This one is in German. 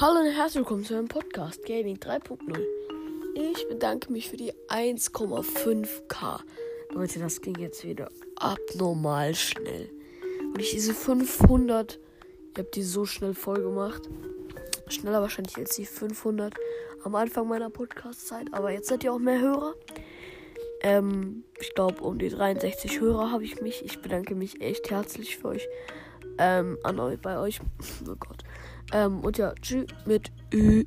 Hallo und herzlich willkommen zu einem Podcast Gaming 3.0. Ich bedanke mich für die 1,5k. Leute, das ging jetzt wieder abnormal schnell. Und ich diese 500, ihr habt die so schnell voll gemacht. Schneller wahrscheinlich als die 500 am Anfang meiner Podcast-Zeit. Aber jetzt seid ihr auch mehr Hörer. Ähm, ich glaube, um die 63 Hörer habe ich mich. Ich bedanke mich echt herzlich für euch. Ähm, an euch, bei euch. Oh Gott. Ähm, und ja, tschüss mit Ü.